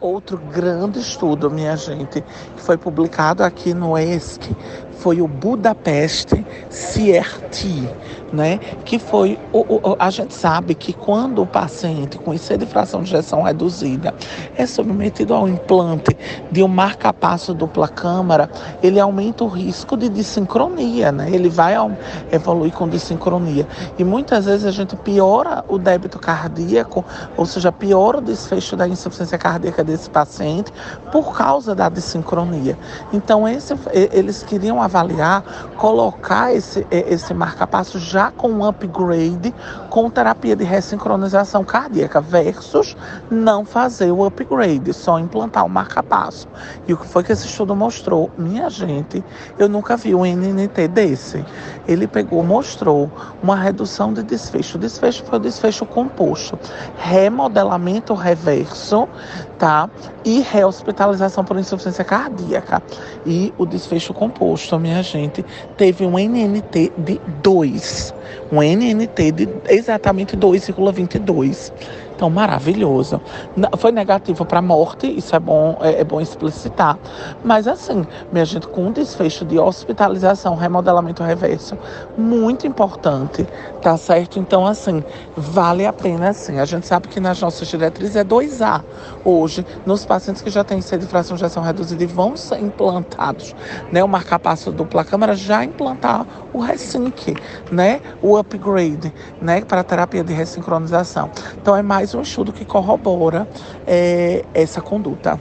Outro grande estudo, minha gente, que foi publicado aqui no ESC, foi o Budapeste CRT, né? Que foi o, o, a gente sabe que quando o paciente com IC de fração de injeção reduzida é submetido ao implante de um marca-passo dupla câmara, ele aumenta o risco de dissincronia, né? Ele vai evoluir com dissincronia. E muitas vezes a gente piora o débito cardíaco, ou seja, piora o desfecho da insuficiência cardíaca desse paciente por causa da dissincronia. Então, esse, eles queriam avaliar, colocar esse, esse marca-passo já com um upgrade com terapia de ressincronização cardíaca versus não fazer o upgrade, só implantar o marca-passo. E o que foi que esse estudo mostrou? Minha gente, eu nunca vi um NNT desse. Ele pegou, mostrou uma redução de desfecho. O desfecho foi o desfecho composto. Remodelamento reverso, tá? E rehospitalização por insuficiência cardíaca. E o desfecho composto, minha gente, teve um NNT de 2. Um NNT de exatamente 2,22. Então, maravilhoso. Foi negativo para morte, isso é bom, é, é, bom explicitar. Mas assim, minha gente, com desfecho de hospitalização, remodelamento reverso, muito importante, tá certo? Então, assim, vale a pena sim. A gente sabe que nas nossas diretrizes é 2A. Hoje, nos pacientes que já têm sede de fração de ação reduzida e vão ser implantados, né? O marcapasso dupla câmara já implantar o Resync, né? O upgrade, né? Para terapia de ressincronização. Então, é mais mais um estudo que corrobora é, essa conduta.